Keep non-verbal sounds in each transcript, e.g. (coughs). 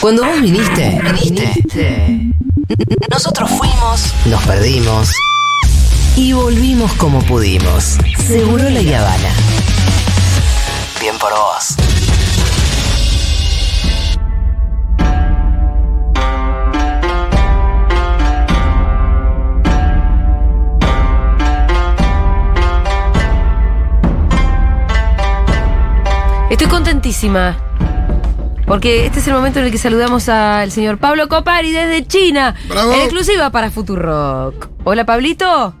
Cuando vos viniste, viniste. Nosotros fuimos, nos perdimos y volvimos como pudimos. Seguro la Habana. Bien por vos. Estoy contentísima. Porque este es el momento en el que saludamos al señor Pablo Copari desde China. Bravo. En exclusiva para Futurock. Hola, Pablito.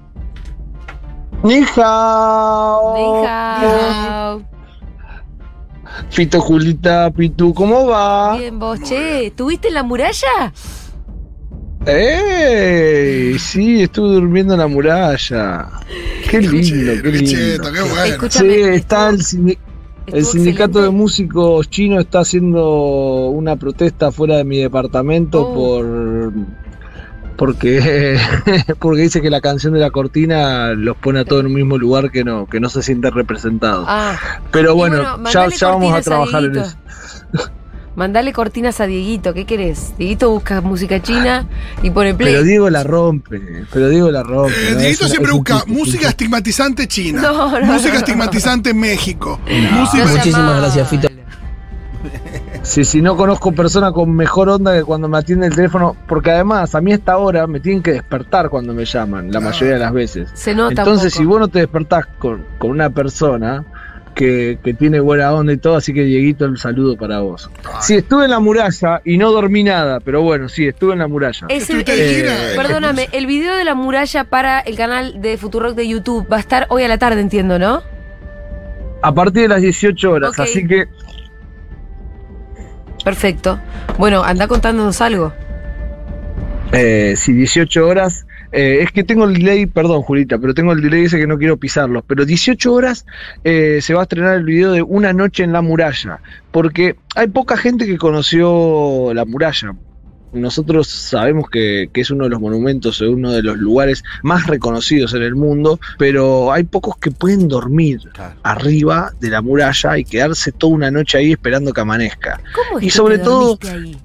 Ni hao. Ni hao. Fito, Julita, Pitu, ¿cómo va? Bien, vos, che. ¿Estuviste en la muralla? ¡Ey! Sí, estuve durmiendo en la muralla. Qué lindo, qué lindo. Cheto, qué bueno. Escúchame, Sí, está el, el sindicato de músicos chinos está haciendo una protesta fuera de mi departamento Oh. por porque (laughs) porque dice que la canción de la cortina los pone a todos en un mismo lugar que no que no se sienten representados. Ah, Pero bueno, bueno, ya, ya vamos a trabajar en eso. Mandale cortinas a Dieguito. ¿Qué querés? Dieguito busca música china y pone play. Pero Diego la rompe, pero Diego la rompe. Eh, ¿no? Dieguito siempre un busca música estigmatizante china. No, no, música no. estigmatizante México. No música Muchísimas gracias, Fito. Sí, sí, no conozco persona con mejor onda que cuando me atiende el teléfono, porque además a mí a esta hora me tienen que despertar cuando me llaman, la mayoría de las veces. Se nota Entonces, un si vos no te despertás con, con una persona que, que tiene buena onda y todo, así que Dieguito, el saludo para vos. Sí, estuve en la muralla y no dormí nada, pero bueno, sí, estuve en la muralla. Es el- el- eh. perdóname, el video de la muralla para el canal de Futurock de YouTube va a estar hoy a la tarde, entiendo, ¿no? A partir de las 18 horas, así que Perfecto. Bueno, anda contándonos algo. Eh, sí, 18 horas. Eh, es que tengo el delay, perdón Julita, pero tengo el delay ese que no quiero pisarlos. Pero 18 horas eh, se va a estrenar el video de Una noche en la muralla. Porque hay poca gente que conoció la muralla. Nosotros sabemos que, que es uno de los monumentos, uno de los lugares más reconocidos en el mundo, pero hay pocos que pueden dormir arriba de la muralla y quedarse toda una noche ahí esperando que amanezca. ¿Cómo es Y que sobre te todo- ahí?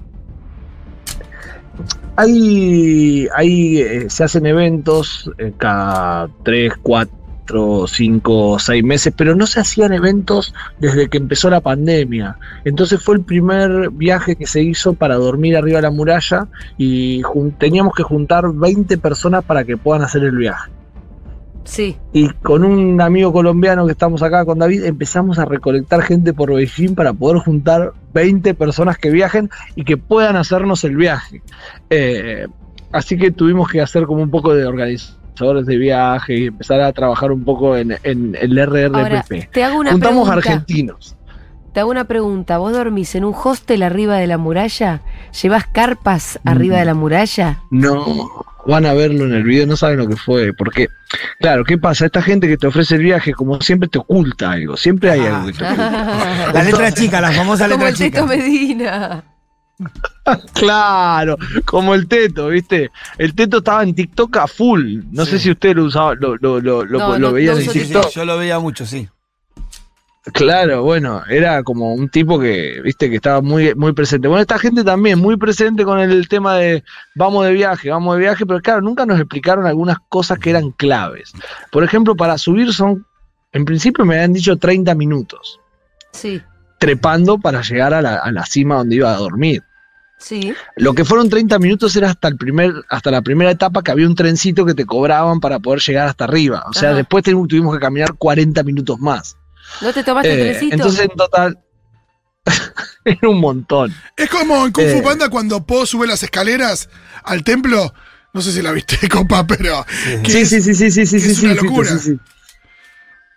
Hay, hay eh, se hacen eventos eh, cada 3, 4, 5, 6 meses, pero no se hacían eventos desde que empezó la pandemia. Entonces fue el primer viaje que se hizo para dormir arriba de la muralla y teníamos que juntar 20 personas para que puedan hacer el viaje. Sí. Y con un amigo colombiano que estamos acá con David, empezamos a recolectar gente por Beijing para poder juntar 20 personas que viajen y que puedan hacernos el viaje. Eh, así que tuvimos que hacer como un poco de organizadores de viaje y empezar a trabajar un poco en, en el Ahora, RRPP. te hago una Juntamos pregunta. argentinos. Te hago una pregunta. ¿Vos dormís en un hostel arriba de la muralla? ¿Llevas carpas arriba Mm. de la muralla? No, van a verlo en el video, no saben lo que fue, porque, claro, ¿qué pasa? Esta gente que te ofrece el viaje, como siempre, te oculta algo, siempre hay Ah. algo que te oculta. La letra chica, la famosa Como letra el chica. Teto Medina. (laughs) Claro, como el teto, ¿viste? El teto estaba en TikTok a full. No Sí. sé si ustedes lo usaban, lo, lo, lo, lo- No, lo no- no en uso Sí, sí, TikTok. yo lo veía mucho, sí. Claro, bueno, era como un tipo que, viste, que estaba muy, muy presente. Bueno, esta gente también, muy presente con el tema de vamos de viaje, vamos de viaje, pero claro, nunca nos explicaron algunas cosas que eran claves. Por ejemplo, para subir son, en principio me habían dicho 30 minutos, Sí, trepando para llegar a la, a la cima donde iba a dormir. sí. Lo que fueron 30 minutos era hasta el primer, hasta la primera etapa que había un trencito que te cobraban para poder llegar hasta arriba. O sea, Ajá. después tu- tuvimos que caminar 40 minutos más. ¿No te tomaste el Eh, trencito? entonces en total (laughs) era un montón. Es como en Kung Fu Eh. Panda cuando Po sube las escaleras al templo. No sé si la viste, (laughs) copa, pero. que Sí, es- sí, sí, sí, sí, sí, sí, es una locura. sí, sí.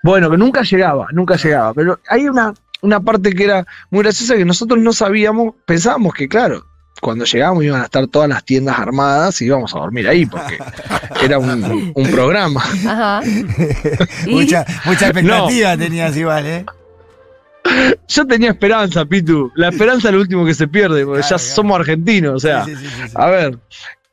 Bueno, que nunca llegaba, nunca llegaba. Pero hay una, una parte que era muy graciosa que nosotros no sabíamos, pensábamos que, claro, cuando llegábamos iban a estar todas las tiendas armadas y íbamos a dormir ahí, porque (laughs) era un, un programa. (laughs) Mucha, mucha (laughs) expectativa tenías igual, ¿eh? Yo tenía esperanza, Pitu. La esperanza es lo último que se pierde, porque Claro, ya claro. somos argentinos, o sea. Sí, sí, sí, sí, sí. A ver,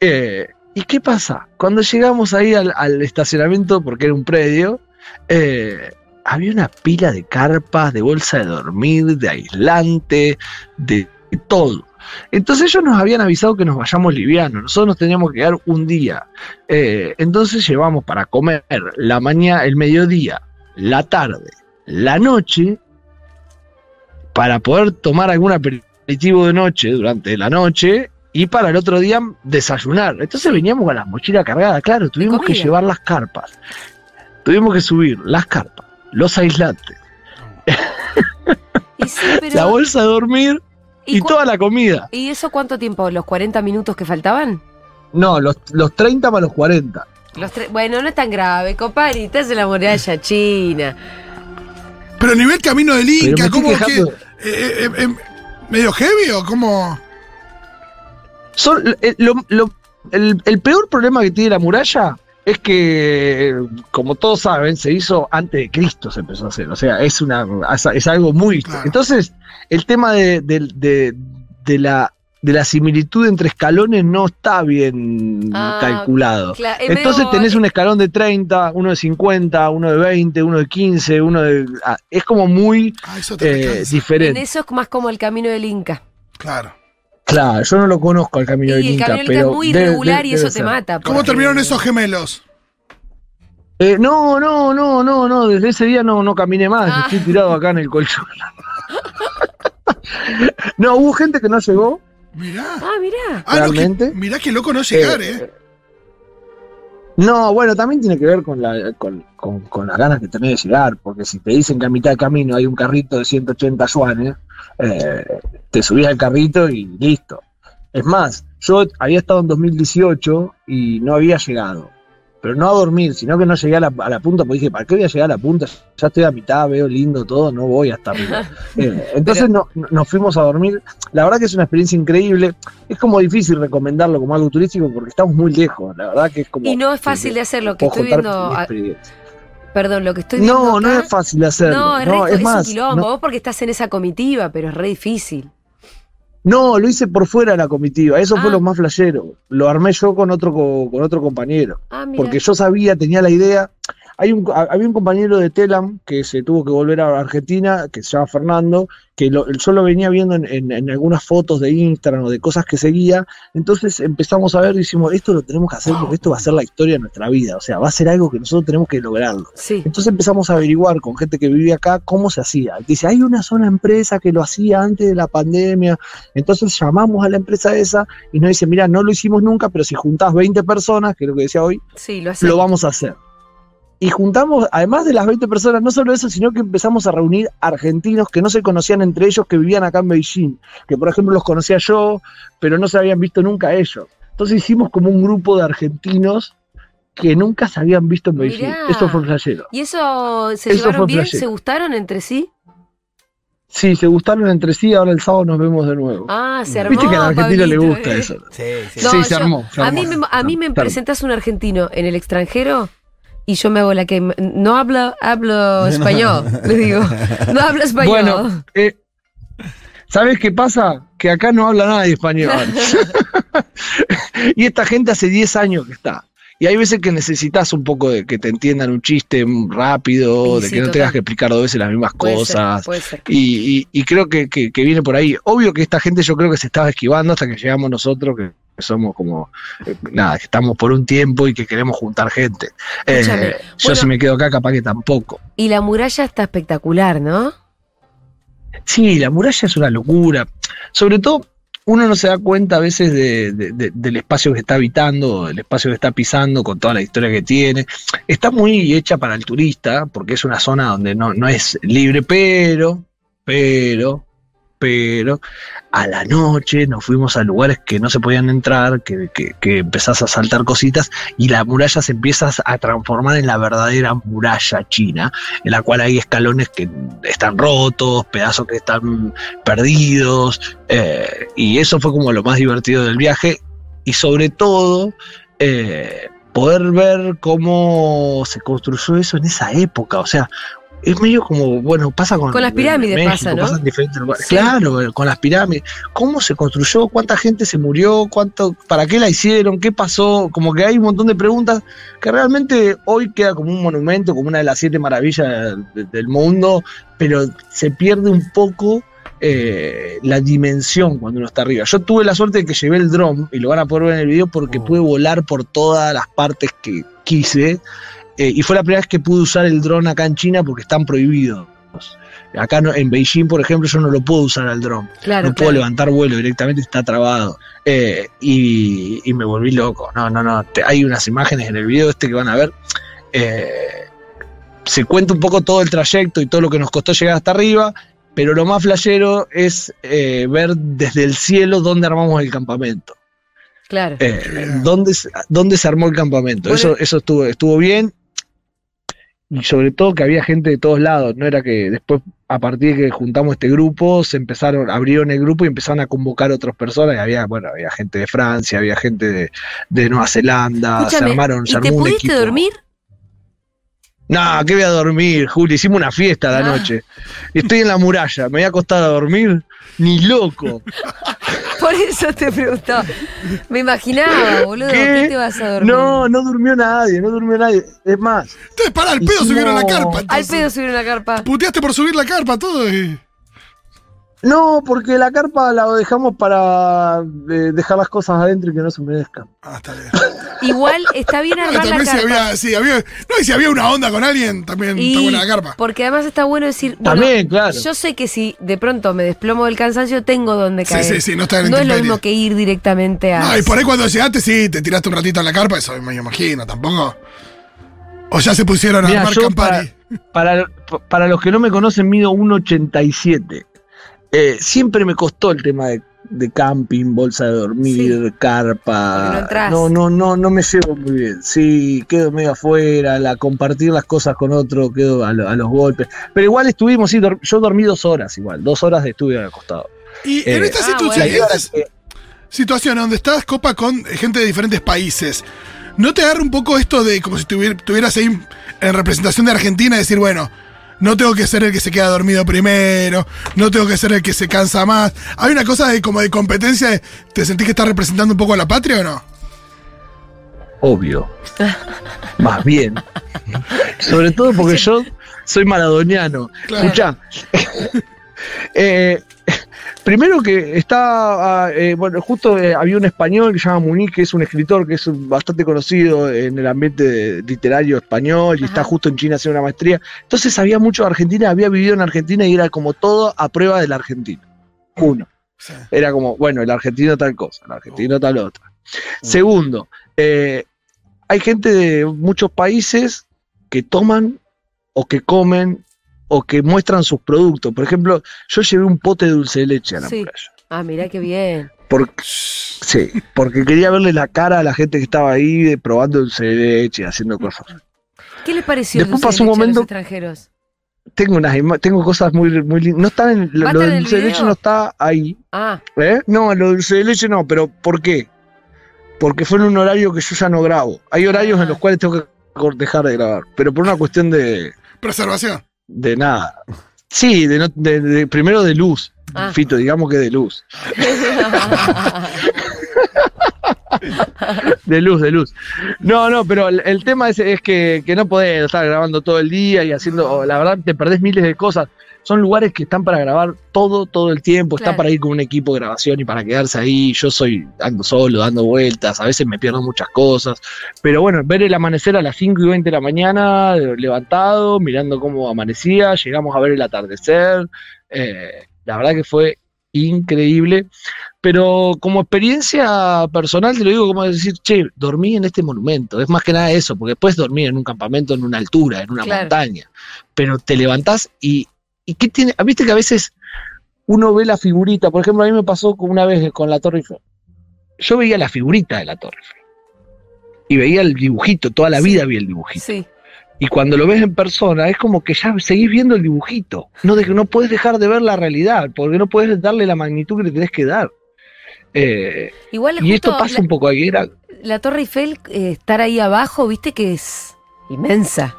eh, ¿y qué pasa? Cuando llegamos ahí al, al estacionamiento, porque era un predio, eh, había una pila de carpas, de bolsa de dormir, de aislante, de, de todo. Entonces ellos nos habían avisado que nos vayamos livianos, nosotros nos teníamos que quedar un día. Eh, entonces llevamos para comer la mañana, el mediodía, la tarde, la noche, para poder tomar algún aperitivo de noche durante la noche y para el otro día desayunar. Entonces veníamos con las mochilas cargadas, claro, tuvimos que llevar las carpas, tuvimos que subir las carpas, los aislantes, Y sí, pero- (laughs) la bolsa de dormir y, toda la comida. ¿Y eso cuánto tiempo? ¿Los 40 minutos que faltaban? No, los, los 30 más los 40. Los bueno, no es tan grave, compadre. Estás en la muralla china. Pero a nivel camino del Inca, ¿cómo que? eh, eh, eh, ¿Medio heavy o cómo? Son, eh, lo- lo- el, el peor problema que tiene la muralla es que, como todos saben, se hizo antes de Cristo, se empezó a hacer. O sea, es, una, es, algo muy... Claro. Entonces, el tema de, de- de- de la, de la similitud entre escalones no está bien Ah, calculado. Entonces tenés un escalón de 30, uno de 50, uno de 20, uno de 15, uno de... ah, Es como muy Ah, eh. En diferente. eso es más como el camino del Inca. Claro. Claro, yo no lo conozco al Camino del el Inca, camino del Inca pero es muy irregular debe- y eso te mata. ¿Cómo terminaron esos gemelos? Eh, no, no, no, no, no, desde ese día no, no caminé más, Ah. estoy tirado acá en el colchón. (laughs) no, hubo gente que no llegó, Mirá. Ah, mirá. Ah, no, que- ¿Realmente? mirá que loco no llegar, Eh, ¿eh? No, bueno, también tiene que ver con, la, con, con- con las ganas que tenés de llegar, porque si te dicen que a mitad de camino hay un carrito de 180 yuanes, eh, te subís al carrito y listo. Es más, yo había estado en 2018 y no había llegado, pero no a dormir, sino que no llegué a la, a la punta, porque dije, ¿para qué voy a llegar a la punta? Ya estoy a mitad, veo lindo todo, no voy hasta arriba. (laughs) Eh, entonces no- no- nos fuimos a dormir. La verdad que es una experiencia increíble. Es como difícil recomendarlo como algo turístico porque estamos muy lejos. La verdad que es como. Y no es fácil de hacer lo que estoy viendo. Ah. Perdón, lo que estoy viendo. No, no es fácil hacerlo. No, es, No, re- es es más. un quilombo. no- Vos porque estás en esa comitiva, pero es re difícil. No, lo hice por fuera de la comitiva. Eso Ah. fue lo más flashero. Lo armé yo con otro, co- con otro compañero. Ah. Porque yo sabía, tenía la idea. Hay un, ha- había un compañero de Telam que se tuvo que volver a Argentina, que se llama Fernando, que lo- yo lo venía viendo en, en- en algunas fotos de Instagram o de cosas que seguía. Entonces empezamos a ver y decimos, esto lo tenemos que hacer porque esto va a ser la historia de nuestra vida. O sea, va a ser algo que nosotros tenemos que lograrlo. Sí. Entonces empezamos a averiguar con gente que vivía acá cómo se hacía. Dice, hay una sola empresa que lo hacía antes de la pandemia. Entonces llamamos a la empresa esa y nos dice, mira, no lo hicimos nunca, pero si juntás 20 personas, que es lo que decía hoy, Sí, lo lo vamos a hacer. Y juntamos, además de las 20 personas, no solo eso, sino que empezamos a reunir argentinos que no se conocían entre ellos, que vivían acá en Beijing, que por ejemplo los conocía yo, pero no se habían visto nunca ellos. Entonces hicimos como un grupo de argentinos que nunca se habían visto en Beijing. Mirá. Eso fue flashero. ¿Y eso se Eso llevaron bien? flashero. ¿Se gustaron entre sí? Sí, se gustaron entre sí, ahora el sábado nos vemos de nuevo. Ah, se armó. Viste que a la Argentina le Pablito, gusta eh. eso. Sí, sí. No, sí, se armó. se A mí me, a mí me presentas un argentino en el extranjero y yo me hago la que no hablo, hablo español. (laughs) Le digo, no hablo español. Bueno, eh, ¿sabes qué pasa? Que acá no habla nadie español. (laughs) (laughs) y esta gente hace 10 años que está. Y hay veces que necesitas un poco de que te entiendan un chiste rápido, de sí, que no total. tengas que explicar dos veces las mismas Puede ser, cosas. puede ser. Y, y- y creo que, que- que viene por ahí. Obvio que esta gente yo creo que se estaba esquivando hasta que llegamos nosotros, que que somos como, eh, nada, que estamos por un tiempo y que queremos juntar gente. Eh, yo si me quedo acá capaz que tampoco. Y la muralla está espectacular, ¿no? Sí, la muralla es una locura. Sobre todo, uno no se da cuenta a veces de- de- de- del espacio que está habitando, del espacio que está pisando, con toda la historia que tiene. Está muy hecha para el turista, porque es una zona donde no, no es libre, pero, pero, pero, a la noche nos fuimos a lugares que no se podían entrar, que, que, empezás a saltar cositas, y la muralla se empieza a transformar en la verdadera muralla china, en la cual hay escalones que están rotos, pedazos que están perdidos, eh, y eso fue como lo más divertido del viaje, y sobre todo eh, poder ver cómo se construyó eso en esa época, o sea, es medio como, bueno, pasa con, Con las pirámides México, pasa, ¿no? en diferentes lugares. Sí. Claro, con las pirámides. ¿Cómo se construyó? ¿Cuánta gente se murió? ¿Cuánto, ¿Para qué la hicieron? ¿Qué pasó? Como que hay un montón de preguntas que realmente hoy queda como un monumento, como una de las siete maravillas de- del mundo, pero se pierde un poco eh, la dimensión cuando uno está arriba. Yo tuve la suerte de que llevé el dron, y lo van a poder ver en el video, porque Oh. pude volar por todas las partes que quise. Eh, y fue la primera vez que pude usar el dron acá en China porque están prohibidos. Acá no- en Beijing, por ejemplo, yo no lo puedo usar al dron. Claro, no puedo claro. levantar vuelo directamente, está trabado. Eh, y, y me volví loco. No, no, no. te- hay unas imágenes en el video este que van a ver. Eh, se cuenta un poco todo el trayecto y todo lo que nos costó llegar hasta arriba. Pero lo más flashero es eh, ver desde el cielo dónde armamos el campamento. Claro. Dónde, se- dónde se armó el campamento. Bueno. Eso, eso estuvo, estuvo bien. Y sobre todo que había gente de todos lados. No era que después, a partir de que juntamos este grupo, se empezaron, abrieron el grupo y empezaron a convocar otras personas. Y había, bueno, había gente de Francia, había gente de, de Nueva Zelanda, se armaron, se ¿y te armó un pudiste equipo. dormir? No, que voy a dormir, Juli. Hicimos una fiesta a la Ah. noche. Estoy en la muralla. Me voy a acostar a dormir. Ni loco. (laughs) Por eso te preguntaba. Me imaginaba, boludo. ¿Qué, ¿Qué? te vas a dormir? No, no durmió nadie, no durmió nadie. Es más, Ustedes para el pedo Hicimos- subieron la carpa. Al entonces. pedo subir una carpa. Puteaste por subir la carpa, todo. Y... No, porque la carpa la dejamos para eh, dejar las cosas adentro y que no se humedezcan. Ah, está bien. (laughs) Igual está bien Bueno, armar la también si carpa. había, sí, había, no, y si había una onda con alguien, también Y- está buena la carpa. Porque además está bueno decir, bueno, También, claro. yo sé que si de pronto me desplomo del cansancio, tengo donde Sí, caer. sí, sí, no está en No es lo mismo que ir directamente a. No, y por ahí cuando llegaste, sí, te tiraste un ratito en la carpa, eso me imagino, tampoco. O ya se pusieron a Mirá, armar Campari. Para, para los que no me conocen, mido 1,87. Eh, siempre me costó el tema de, de camping, bolsa de dormir, carpa. No, no, no, no me llevo muy bien. Sí, quedo medio afuera, la compartir las cosas con otro, quedo a, lo- a los golpes. Pero igual estuvimos, sí, dor- yo dormí dos horas igual, dos horas de estuve acostado. Y en eh, esta ah, situ- bueno. en estas situaciones donde estás copa con gente de diferentes países, ¿no te agarra un poco esto de como si tuvier- tuvieras ahí en representación de Argentina decir, bueno, no tengo que ser el que se queda dormido primero, no tengo que ser el que se cansa más? ¿Hay una cosa de como de competencia? de- ¿Te sentís que estás representando un poco a la patria o no? Obvio. (laughs) Más bien. Sobre todo porque yo soy maradoniano. Claro. Escucha. (laughs) eh, primero que está, ah, eh, bueno, justo eh, había un español que se llama Muniz, que es un escritor que es bastante conocido en el ambiente literario español y Ajá. está justo en China haciendo una maestría. Entonces sabía mucho de Argentina, había vivido en Argentina y era como todo a prueba del argentino. Uno. Sí. Era como, bueno, el argentino tal cosa, el argentino tal otra. Segundo, eh, hay gente de muchos países que toman o que comen o que muestran sus productos. Por ejemplo, yo llevé un pote de dulce de leche a la Sí. muralla. Ah, mirá qué bien. Porque, sí, porque quería verle la cara a la gente que estaba ahí de- probando dulce de leche, haciendo cosas. ¿Qué les pareció Después dulce de pasó un leche a los momento- extranjeros? Tengo unas tengo cosas muy, muy lindas. No están en, lo, ¿Va a lo estar del en el dulce de leche no está ahí. Ah, ¿eh? No, lo del dulce de leche no, pero ¿por qué? Porque fue en un horario que yo ya no grabo. Hay horarios Ah. en los cuales tengo que dejar de grabar, pero por una cuestión de, Preservación. De nada. Sí, de, no- de- de- primero de luz, Ah. Fito, digamos que de luz. (laughs) De luz, de luz. No, no, pero el, el tema es, es que, que no podés estar grabando todo el día y haciendo, la verdad, te perdés miles de cosas. Son lugares que están para grabar todo, todo el tiempo, está Claro. para ir con un equipo de grabación y para quedarse ahí. Yo soy ando solo, dando vueltas, a veces me pierdo muchas cosas. Pero bueno, ver el amanecer a las 5 y 20 de la mañana, levantado, mirando cómo amanecía, llegamos a ver el atardecer. eh, la verdad que fue increíble. Pero como experiencia personal te lo digo como decir, che, dormí en este monumento. Es más que nada eso, porque después dormí en un campamento en una altura, en una Claro. montaña. Pero te levantás y, y ¿qué tiene? Viste que a veces uno ve la figurita, por ejemplo, a mí me pasó una vez con la Torre Eiffel. Yo veía la figurita de la Torre Eiffel. Y veía el dibujito, toda la Sí. vida vi el dibujito. sí. Y cuando lo ves en persona, es como que ya seguís viendo el dibujito. No, de, no puedes dejar de ver la realidad, porque no puedes darle la magnitud que le tenés que dar. Eh, Igual y esto pasa la, un poco aquí. Era, la Torre Eiffel, eh, estar ahí abajo, viste que es inmensa.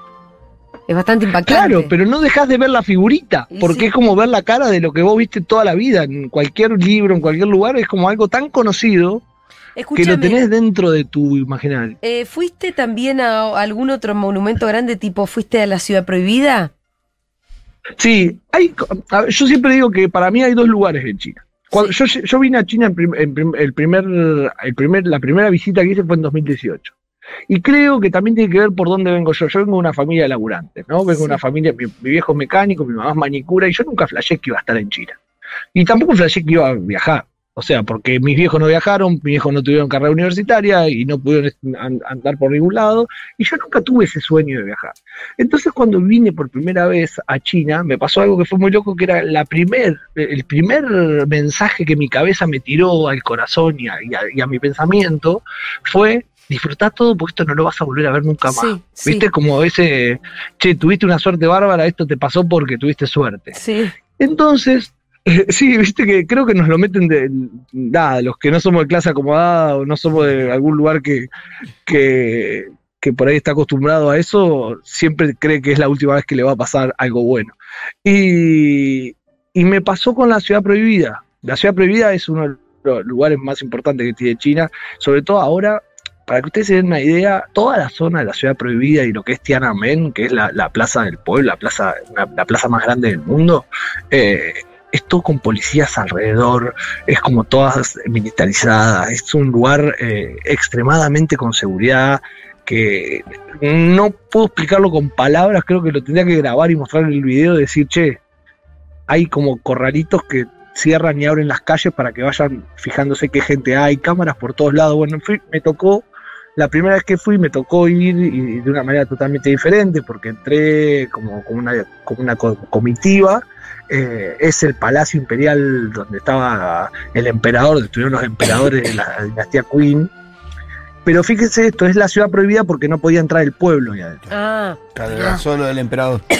Es bastante impactante. claro, pero no dejas de ver la figurita, porque sí. es como ver la cara de lo que vos viste toda la vida. En cualquier libro, en cualquier lugar, es como algo tan conocido que lo tenés dentro de tu imaginario. eh, ¿fuiste también a algún otro monumento grande tipo, fuiste a la Ciudad Prohibida? Sí, hay, yo siempre digo que para mí hay dos lugares en China. Cuando yo, yo vine a China en, prim- en el primer, el primer, la primera visita que hice fue en 2018. Y creo que también tiene que ver por dónde vengo yo. Yo vengo de una familia de laburantes, ¿no? Vengo de Sí. una familia, mi, mi viejo es mecánico, mi mamá es manicura, y yo nunca flashé que iba a estar en China. Y tampoco flashé que iba a viajar. O sea, porque mis viejos no viajaron, mis viejos no tuvieron carrera universitaria y no pudieron andar por ningún lado, y yo nunca tuve ese sueño de viajar. Entonces, cuando vine por primera vez a China, me pasó algo que fue muy loco, que era la primer, el primer mensaje que mi cabeza me tiró al corazón y a, y a- y a mi pensamiento fue disfrutar todo porque esto no lo vas a volver a ver nunca más. Sí, sí. ¿Viste? Como ese, che, tuviste una suerte bárbara, esto te pasó porque tuviste suerte. Sí. Entonces, (laughs) sí, viste que creo que nos lo meten de nada, los que no somos de clase acomodada o no somos de algún lugar que, que, por ahí está acostumbrado a eso, siempre cree que es la última vez que le va a pasar algo bueno. Y, y me pasó con la ciudad prohibida. La ciudad prohibida es uno de los lugares más importantes que tiene China, sobre todo ahora. Para que ustedes se den una idea, toda la zona de la ciudad prohibida y lo que es Tiananmen, que es la, la plaza del pueblo, la plaza, una- la plaza más grande del mundo, eh, es todo con policías alrededor, es como todas militarizadas, es un lugar eh, extremadamente con seguridad que no puedo explicarlo con palabras, creo que lo tendría que grabar y mostrar en el video, decir, che, hay como corralitos que cierran y abren las calles para que vayan fijándose qué gente hay, cámaras por todos lados, bueno, fui- me tocó, la primera vez que fui me tocó ir y de una manera totalmente diferente porque entré como, como una, como una co- comitiva, eh, es el Palacio Imperial donde estaba el emperador, donde estuvieron los emperadores de la dinastía Qin. Pero fíjense esto, es la ciudad prohibida porque no podía entrar el pueblo ahí adentro. Ah, Claro, era solo del emperador. (coughs)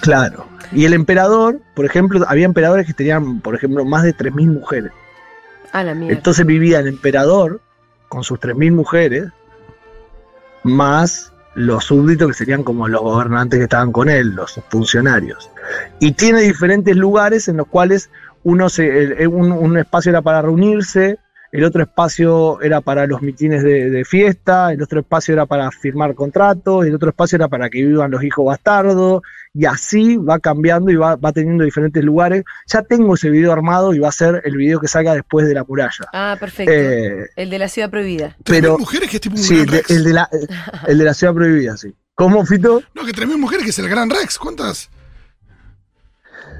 Claro. Y el emperador, por ejemplo, había emperadores que tenían, por ejemplo, más de 3.000 mujeres. a la mierda. Entonces vivía el emperador con sus 3.000 mujeres, más los súbditos que serían como los gobernantes que estaban con él, los funcionarios. Y tiene diferentes lugares en los cuales uno se, un, un espacio era para reunirse, el otro espacio era para los mitines de, de fiesta, el otro espacio era para firmar contratos, el otro espacio era para que vivan los hijos bastardos, y así va cambiando y va, va teniendo diferentes lugares. Ya tengo ese video armado y va a ser el video que salga después de la muralla. Ah, perfecto. Eh, el de la ciudad prohibida. pero mujeres que es tipo un sí, gran de- Rex. el, de la, el de la ciudad prohibida, sí. ¿Cómo, Fito? No, que 3.000 mujeres que es el gran Rex. ¿Cuántas?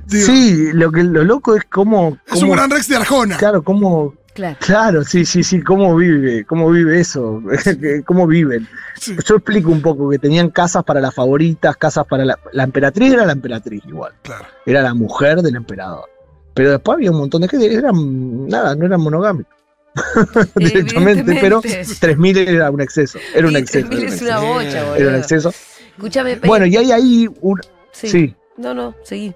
Digo, Sí, lo que lo loco es cómo, Es un gran Rex de Arjona. claro, cómo, Claro. claro, sí, sí, sí, cómo vive, cómo vive eso, (laughs) cómo viven. Sí. Yo explico un poco que tenían casas para las favoritas, casas para la, la emperatriz era la emperatriz igual, Claro. era la mujer del emperador. Pero después había un montón de gente eran, nada, no eran monogámicos. (laughs) Directamente, pero Evidentemente. 3.000 era un exceso, era un exceso. 3000 Era un es una bocha, Era un boludo. exceso. Escúchame. Bueno, y hay ahí un, sí. sí. No, no, seguí.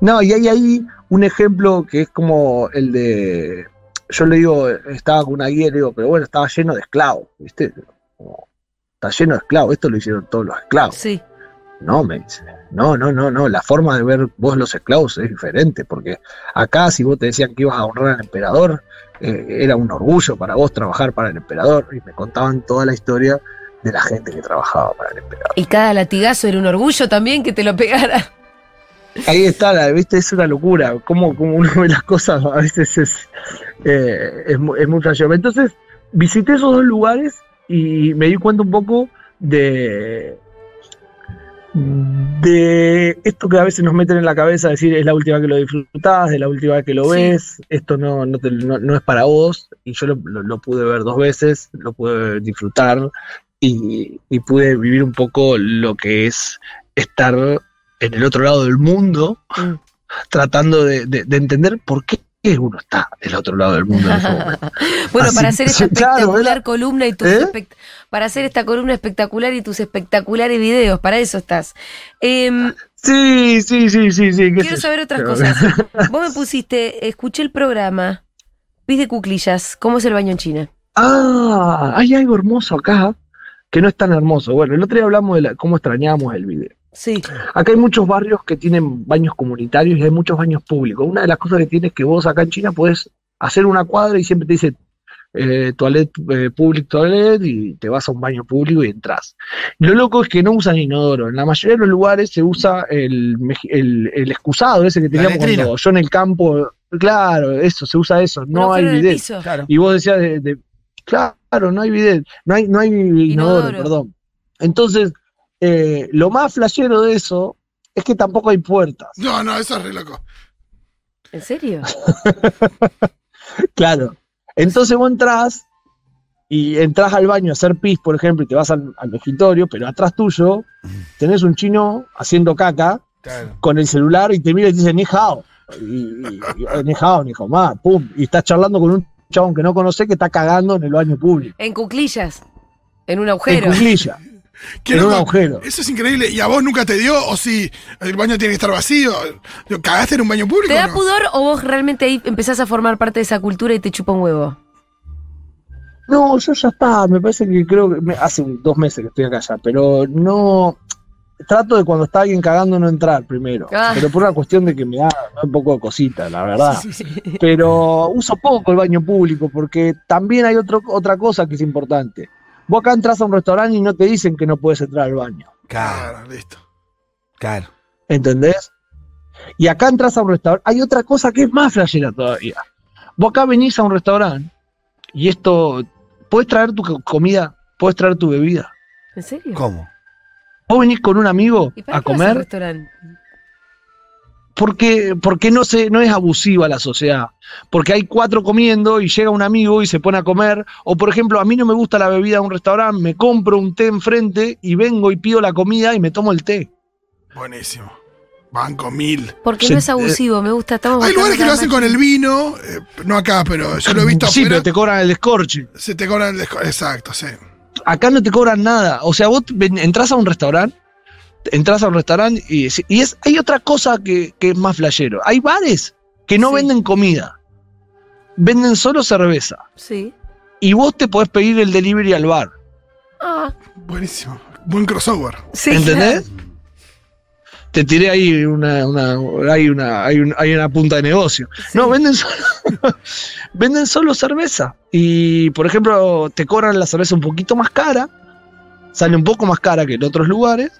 No, y hay ahí un ejemplo que es como el de. Yo le digo, estaba con una guía y le digo, pero bueno, estaba lleno de esclavos, ¿viste? Como, está lleno de esclavos, esto lo hicieron todos los esclavos. Sí. No, me dice. No, no, no, no. La forma de ver vos los esclavos es diferente, porque acá, si vos te decían que ibas a honrar al emperador, eh, era un orgullo para vos trabajar para el emperador. Y me contaban toda la historia de la gente que trabajaba para el emperador. Y cada latigazo era un orgullo también que te lo pegara. Ahí está, la, ¿viste? Es una locura. Cómo, cómo uno ve las cosas a veces es, eh, es, mu- es muy flasheado. Entonces, visité esos dos lugares y me di cuenta un poco de de esto que a veces nos meten en la cabeza, decir es la última que lo disfrutás, es la última vez que lo Sí. ves, esto no, no, te- no- no es para vos, y yo lo, lo- lo pude ver dos veces, lo pude disfrutar y, y pude vivir un poco lo que es estar en el otro lado del mundo, Mm. tratando de, de- de entender por qué uno está del otro lado del mundo. (laughs) Bueno, Así para hacer esta (laughs) claro, espectacular columna y tus ¿Eh? espect- para hacer esta columna espectacular y tus espectaculares videos, para eso estás. Em, Sí, sí, sí, sí, sí. quiero saber otras cosas. (laughs) Vos me pusiste, escuché el programa, Pis de cuclillas, ¿cómo es el baño en China? Ah, hay algo hermoso acá que no es tan hermoso. Bueno, el otro día hablamos de la- cómo extrañamos el video. Sí, Acá hay muchos barrios que tienen baños comunitarios y hay muchos baños públicos. Una de las cosas que tienes es que vos acá en China podés hacer una cuadra y siempre te dice eh, toilet, eh, public toilet y te vas a un baño público y entras. Lo loco es que no usan inodoro. En la mayoría de los lugares se usa el, el, el excusado ese que teníamos cuando yo en el campo. Claro, eso, se usa eso. No hay bidet. Claro. Y vos decías de, de- claro, no hay bidet, no hay, no hay inodoro, Inodoro. perdón. Entonces, eh, lo más flashero de eso es que tampoco hay puertas. No, no, eso es re loco. ¿En serio? (laughs) Claro. Entonces vos entrás y entras al baño a hacer pis, por ejemplo, y te vas al, al pero atrás tuyo tenés un chino haciendo caca Claro. con el celular y te mira y te dice, ni hao. Y, y- y- ni hao, ni hao, ma, pum. Y estás charlando con un chabón que no conoce que está cagando en el baño público. En cuclillas. En un En agujero. Un agujero. Eso es increíble. ¿Y a vos nunca te dio? ¿O si el baño tiene que estar vacío? ¿Cagaste en un baño público? ¿Te da no? pudor o vos realmente ahí empezás a formar parte de esa cultura y te chupa un huevo? No, yo ya está, me parece que creo que me- hace dos meses que estoy acá ya, pero no. Trato de cuando está alguien cagando no entrar primero, Ah. pero por una cuestión de que me da, me da un poco de cosita, la verdad. Pero uso poco el baño público porque también hay otro, otra cosa que es importante. Vos acá entras a un restaurante y no te dicen que no puedes entrar al baño, Claro. Listo. Claro. ¿entendés? Y acá entras a un restaurante, hay otra cosa que es más flashera todavía. Vos acá venís a un restaurante y esto, puedes traer tu co- comida, puedes traer tu bebida. ¿En serio? ¿Cómo? Vos venís con un amigo ¿Y para a qué vas al comer restaurante? Porque, porque no, se, no es abusiva la sociedad. Porque hay cuatro comiendo y llega un amigo y se pone a comer. O por ejemplo, a mí no me gusta la bebida de un restaurante, me compro un té enfrente y vengo y pido la comida y me tomo el té. Buenísimo. Banco mil. Porque no es abusivo, me gusta. Estamos Hay lugares que lo hacen con el vino, eh, no acá, pero yo lo he visto Sí, afuera. pero te cobran el descorche. Se te cobran el desco- Exacto, sí. Acá no te cobran nada. O sea, vos entras a un restaurante, entras a un restaurante y, y es, hay otra cosa que, que es más flashero. Hay bares que no Sí. venden comida, venden solo cerveza. Sí. Y vos te podés pedir el delivery al bar. Ah, Buenísimo. Buen crossover. sí. ¿Entendés? (laughs) Te tiré ahí una, una, hay una, hay un- hay una punta de negocio. No, venden solo, (laughs) venden solo cerveza. Y por ejemplo, te cobran la cerveza un poquito más cara, sale un poco más cara que en otros lugares,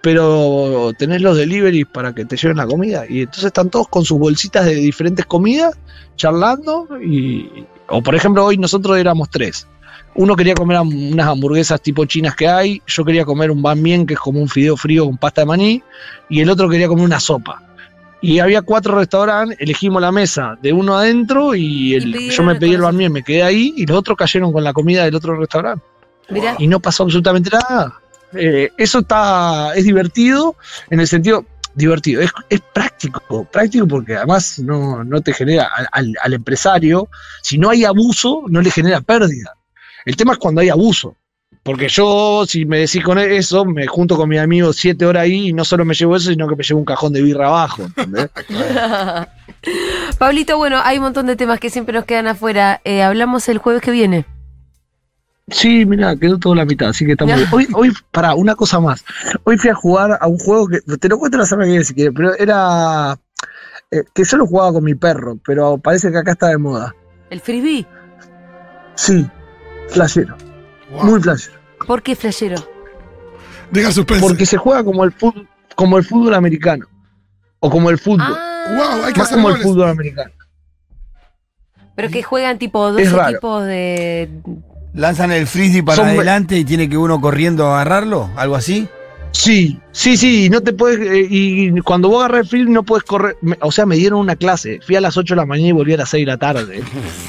pero tenés los deliveries para que te lleven la comida. Y entonces están todos con sus bolsitas de diferentes comidas, charlando. Y, o por ejemplo, hoy nosotros éramos tres. Uno quería comer unas hamburguesas tipo chinas que hay, yo quería comer un banh mien, que es como un fideo frío con pasta de maní, y el otro quería comer una sopa. Y había cuatro restaurantes, elegimos la mesa de uno adentro y, el- yo me pedí el banh mien, me quedé ahí y los otros cayeron con la comida del otro restaurante. Mirá. Y no pasó absolutamente nada. Eh, eso está, es divertido en el sentido, divertido, es, es práctico, práctico porque además no, no te genera al, al- empresario, si no hay abuso, no le genera pérdida. El tema es cuando hay abuso. Porque yo, si me decís con eso, me junto con mis amigos siete horas ahí y no solo me llevo eso, sino que me llevo un cajón de birra abajo. ¿entendés? (laughs) Pablito, bueno, hay un montón de temas que siempre nos quedan afuera. Eh, hablamos el jueves que viene. Sí, mira, quedó toda la mitad, así que estamos bien. Hoy, hoy, pará, una cosa más. Hoy fui a jugar a un juego que, te lo cuento la semana que viene si quieres, pero era eh, que solo jugaba con mi perro, pero parece que acá está de moda. El frisbee. Sí, flashero, Wow. muy flashero. ¿Por qué flashero? Deja suspense. Porque se juega como el fútbol, como el fútbol americano. O como el fútbol. Ah, Wow, hay que más como el fútbol americano. pero que juegan tipo dos equipos de. Lanzan el frisbee para Son- adelante y tiene que uno corriendo a agarrarlo, algo así. Sí, sí, sí, y no te puedes, eh, y cuando vos agarras el film no puedes correr, me- o sea, me dieron una clase, fui a las 8 de la mañana y volví a las 6 de la tarde,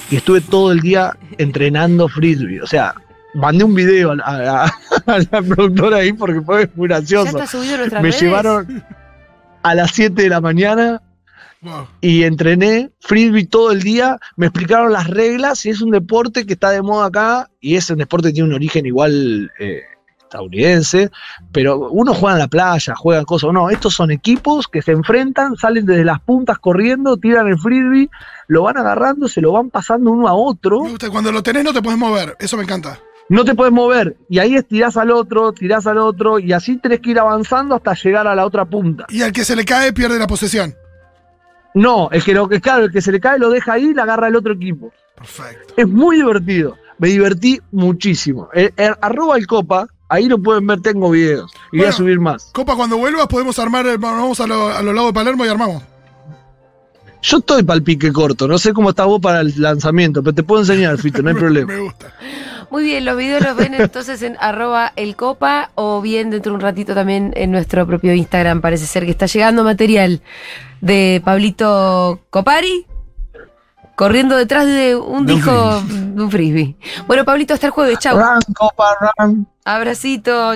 y estuve todo el día entrenando frisbee, o sea, mandé un video a, la- a la- (laughs) a la productora ahí porque fue muy Ya gracioso. está subido Me redes. llevaron a las 7 de la mañana Wow. y entrené frisbee todo el día, me explicaron las reglas y es un deporte que está de moda acá y es un deporte que tiene un origen igual eh, estadounidense, pero uno juega en la playa, juegan cosas, no, estos son equipos que se enfrentan, salen desde las puntas corriendo, tiran el frisbee, lo van agarrando, se lo van pasando uno a otro. Cuando lo tenés no te puedes mover. Eso me encanta. no te puedes mover y ahí estirás al otro, tirás al otro y así tenés que ir avanzando hasta llegar a la otra punta. Y al que se le cae pierde la posesión. No, es que lo que es claro, el que se le cae lo deja ahí y la agarra el otro equipo. Perfecto. Es muy divertido. Me divertí muchísimo. Eh, eh, arroba el copa, ahí lo pueden ver, tengo videos. Y voy a subir más. Copa, cuando vuelvas podemos armar, el- vamos a, lo- a los lados de Palermo y armamos. Yo estoy para el pique corto, no sé cómo estás vos para el lanzamiento, pero te puedo enseñar, (laughs) Fito, no hay problema. Me gusta. Muy bien, los videos los ven entonces en arroba el copa o bien dentro de un ratito también en nuestro propio Instagram. Parece ser que está llegando material de Pablito Copari corriendo detrás de un De un disco de un frisbee. Bueno, Pablito, hasta el jueves. Chau. Abracito.